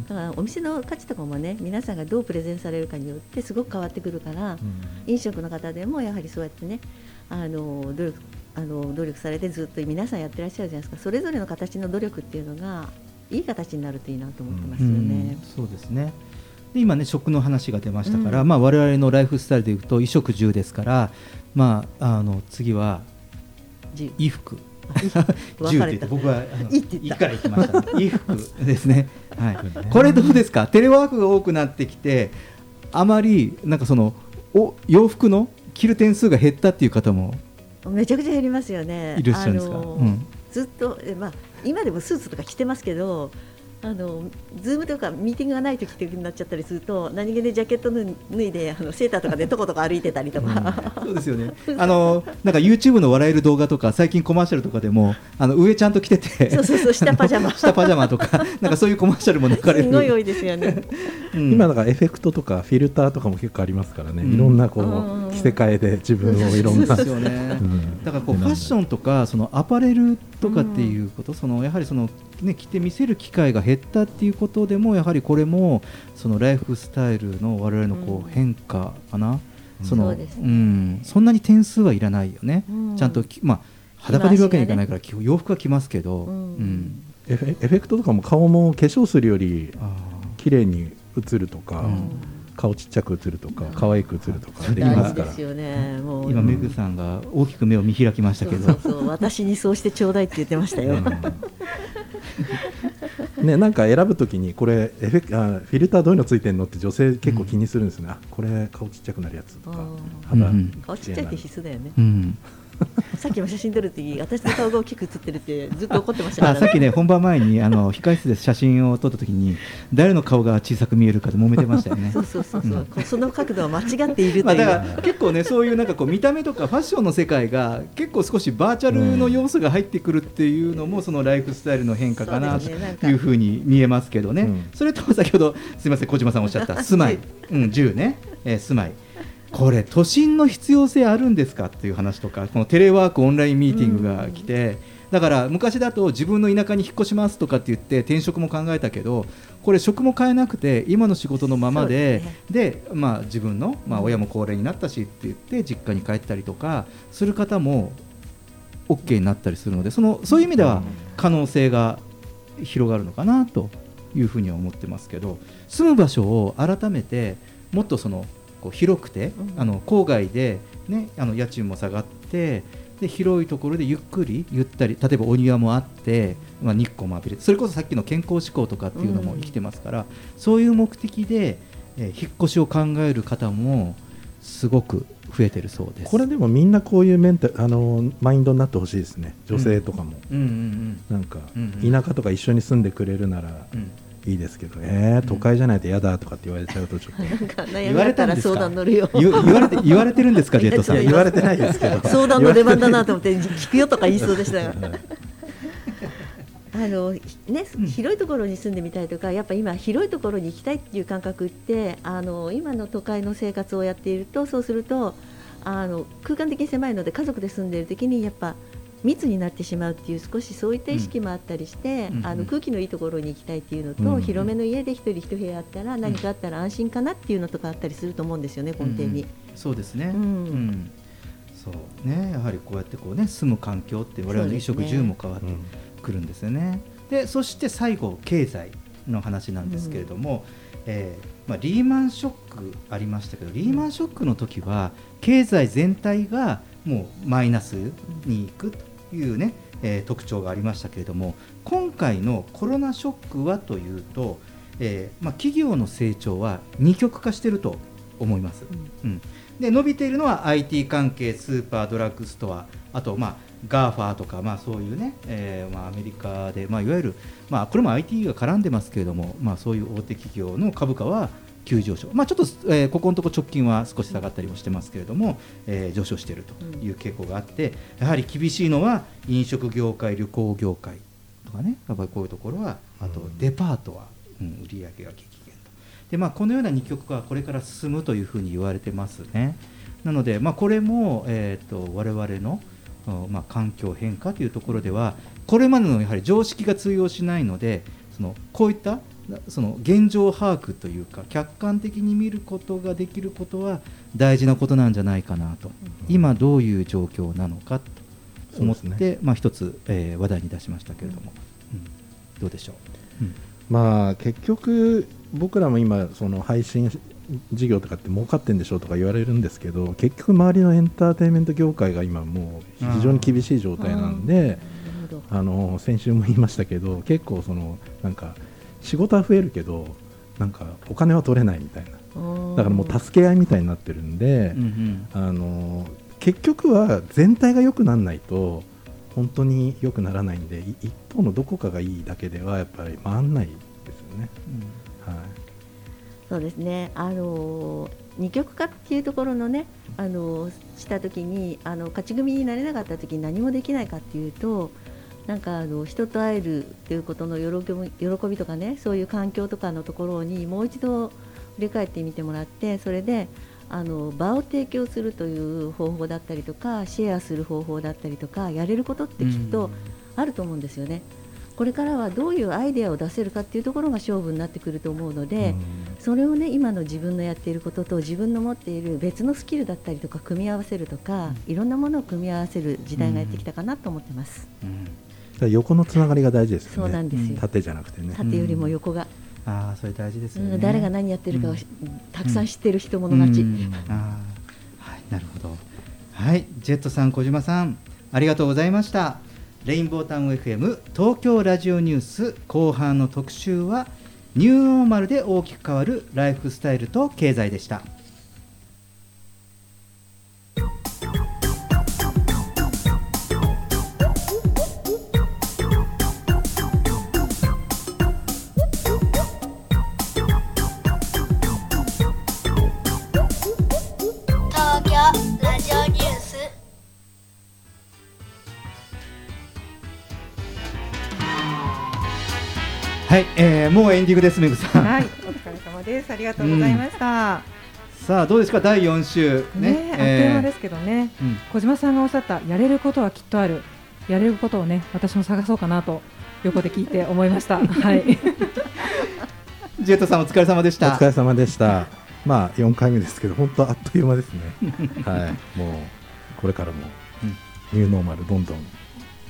だからお店の価値とかもね皆さんがどうプレゼンされるかによってすごく変わってくるから、飲食の方でもやはりそうやってねあの努力あの努力されてずっと皆さんやってらっしゃるじゃないですか。それぞれの形の努力っていうのがいい形になるといいなと思ってますよね。うん。そうですね。で今ね食の話が出ましたから、うん。まあ我々のライフスタイルでいうと衣食住ですからまああの次は住衣服。分住かれたって言って僕はいいって言った。いから言ってました、ね、衣服ですねはいこれどうですか？テレワークが多くなってきてあまりなんかそのお洋服の着る点数が減ったっていう方もめちゃくちゃ減りますよね。いらっしゃるんですか？あのうんずっとえまあ今でもスーツとか着てますけど。あのズームとかミーティングがない時っていう風になっちゃったりすると何気でジャケット脱いであのセーターとかで とことか歩いてたりとか、そうですよね。あのなんか YouTube の笑える動画とか最近コマーシャルとかでもあの上ちゃんと着てて、そうそうそう下パジャマ。下パジャマとか。なんかそういうコマーシャルも流れる。すごい多いですよね。うん。今だからエフェクトとかフィルターとかも結構ありますからね、うん。いろんなこうん。う着せ替えで自分をいろんな。そうですよね。うん。だからこうファッションとかそのアパレルとかっていうこと、そのやはりそのね着て見せる機会が減ったっていうことでもやはりこれもそのライフスタイルの我々のこう変化かな。そのそうですねん、そんなに点数はいらないよね、うんちゃんとき、まあ、裸でいるわけにいかないから、基本洋服は着ますけど、うんエフェエフェクトとかも顔も化粧するより綺麗に映るとか、顔ちっちゃく映るとか可愛く映るとかできますから。大事ですよね。もう。今、メグさんが大きく目を見開きましたけど、そうそうそう。私にそうしてちょうだいって言ってましたよ。ね、なんか選ぶときにこれエフェクあフィルターどういうのついてるのって女性結構気にするんですね、あこれ顔ちっちゃくなるやつとか。肌、うん顔ちっちゃいって必須だよね。うん さっきも写真撮るとき私の顔が大きく写ってるってずっと怒ってましたから、あさっきね、本番前にあの控室で写真を撮った時に、誰の顔が小さく見えるかで揉めてましたよね。そうそうそうそう、こうその角度は間違っているとまあ、いう。だから結構ねそういうなんかこう見た目とかファッションの世界が結構少しバーチャルの要素が入ってくるっていうのもそのライフスタイルの変化かなというふうに見えますけどね、それと先ほどすみません小島さんおっしゃった住ま い、うん、住ね、えー住まいこれ都心の必要性あるんですかっていう話とかこのテレワークオンラインミーティングが来て、だから昔だと自分の田舎に引っ越しますとかって言って転職も考えたけどこれ職も変えなくて今の仕事のままでで、まあ、自分の、まあ、親も高齢になったしって言って実家に帰ったりとかする方も OK になったりするのでそのそういう意味では可能性が広がるのかなというふうには思ってますけど住む場所を改めてもっとそのこう広くて、あの郊外で、ね、あの家賃も下がってで広いところでゆっくりゆったり例えばお庭もあって、まあ、日光も浴びれてそれこそさっきの健康志向とかっていうのも生きてますから、そういう目的で、えー引っ越しを考える方もすごく増えてるそうです。これでもみんなこういうメンタあのマインドになってほしいですね。女性とかも、うん。うん。うん。なんか、うん。うん。田舎とか一緒に住んでくれるならうんいいですけど、えー、都会じゃないと嫌だとかって言われちゃうとちょっと。言われたんですか？相談乗るよ。言言われて言われてるんですか？ジェットさん。言われてないですけど。相談の出番だなと思って聞くよとか言いそうでしたが。あのひね、広いところに住んでみたいとかやっぱ今広いところに行きたいっていう感覚ってあの今の都会の生活をやっているとそうするとあの空間的に狭いので家族で住んでいる時にやっぱ密になってしまうっていう少しそういった意識もあったりして、うんうんあの空気のいいところに行きたいっていうのと、うんうん広めの家で一人一部屋あったら何かあったら安心かなっていうのとかあったりすると思うんですよね根底に。うんそうですね、うん。うん。そう。ねやはりこうやってこうね住む環境って我々の衣食住も変わってくるんですよね。でそして最後経済の話なんですけれども、えーまあ、リーマンショックありましたけどリーマンショックの時は経済全体がもうマイナスに行く。というね、えー特徴がありましたけれども今回のコロナショックはというと、えーまあ、企業の成長は二極化していると思います。うんで伸びているのは IT 関係、スーパー、ドラッグストア、あと、まあ、 GAFA とか、まあ、そういうね、えーまあ、アメリカで、まあ、いわゆる、まあ、これも IT が絡んでますけれども、まあ、そういう大手企業の株価は急上昇、まあ、ちょっと、えーここのところ直近は少し下がったりもしてますけれども、えー上昇しているという傾向があって、やはり厳しいのは飲食業界、旅行業界とかね、やっぱりこういうところは、あとデパートは、うん、売り上げが激減と。でまあ、このような二極化はこれから進むというふうに言われてますね。なので、まあ、これも、えー、と我々の、うんまあ、環境変化というところではこれまでのやはり常識が通用しないのでそのこういったなその現状把握というか客観的に見ることができることは大事なことなんじゃないかなと、今どういう状況なのかと思って、ね。まあ、一つ、えー話題に出しましたけれども、うん。どうでしょう、うん。まあ結局僕らも今その配信事業とかって儲かってんでしょうとか言われるんですけど結局周りのエンターテインメント業界が今もう非常に厳しい状態なんであの先週も言いましたけど結構そのなん。か仕事は増えるけどなんかお金は取れないみたいな。だからもう助け合いみたいになってるんで、うんあの結局は全体が良くならないと本当に良くならないんでい一方のどこかがいいだけではやっぱり回んないですよね。はい。そうですね、あのー二極化っていうところのね、あのーしたときにあの勝ち組になれなかったときに何もできないかっていうとなんかあの人と会えるっていうことの喜び喜びとかねそういう環境とかのところにもう一度振り返ってみてもらってそれであの場を提供するという方法だったりとかシェアする方法だったりとかやれることってきっとあると思うんですよね。これからはどういうアイデアを出せるかっていうところが勝負になってくると思うので、それをね今の自分のやっていることと自分の持っている別のスキルだったりとか組み合わせるとか、いろんなものを組み合わせる時代がやってきたかなと思ってます。だから横のつながりが大事ですよね。そうなんですよ縦じゃなくてね。縦よりも横が、ああそれ大事ですよね、うん誰が何やってるかをし、たくさん知ってる人物勝ち。うんあーはい、なるほど。はい、ジェットさん、小島さん、ありがとうございました。レインボータウン FM 東京ラジオニュース後半の特集はニューノーマルで大きく変わるライフスタイルと経済でした。ィングです、めぐさん。はい、お疲れ様です。ありがとうございました。さあ、どうですか、第4週。ねあっという間ですけどね、うん小島さんがおっしゃったやれることはきっとあるやれることをね私も探そうかなと横で聞いて思いました はいジェットさん、お疲れ様でした。お疲れ様でした。まあ4回目ですけど本当あっという間ですね。はい。もうこれからもニューノーマルどんどん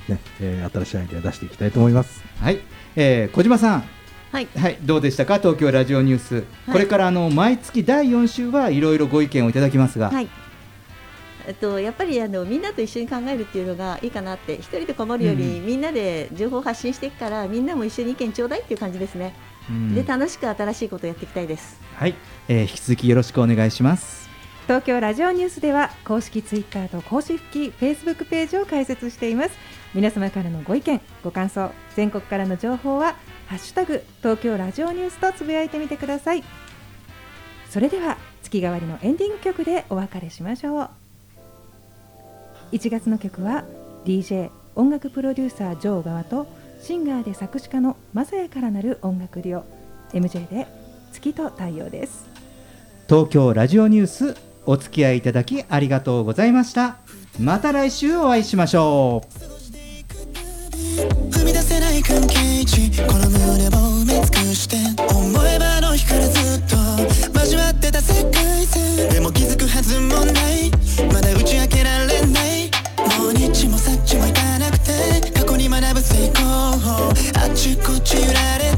ね、えー新しいアイデア出していきたいと思います。はい、えー小島さん。はい、どうでしたか、東京ラジオニュース。これからあの毎月第4週はいろいろご意見をいただきますが。はい。えっと、やっぱりあのみんなと一緒に考えるっていうのがいいかなって一人でこもるより、うん。みんなで情報を発信していくからみんなも一緒に意見ちょうだいっていう感じですね、うん。で楽しく新しいことをやっていきたいです。はい、えー引き続きよろしくお願いします。東京ラジオニュースでは公式ツイッターと公式フェイスブックページを開設しています。皆様からのご意見ご感想全国からの情報はハッシュタグ東京ラジオニュースとつぶやいてみてくださいそれでは月替わりのエンディング曲でお別れしましょう1月の曲は DJ 音楽プロデューサージョー側とシンガーで作詞家のマサヤからなる音楽デュオ MJ で月と太陽です東京ラジオニュースお付き合いいただきありがとうございました。また来週お会いしましょう。この胸を埋め尽くして思えばあの日からずっと交わってた世界線。でも気づくはずもない。まだ打ち明けられない。もう日もさっちもいかなくて過去に学ぶ成功あっちこっち揺られ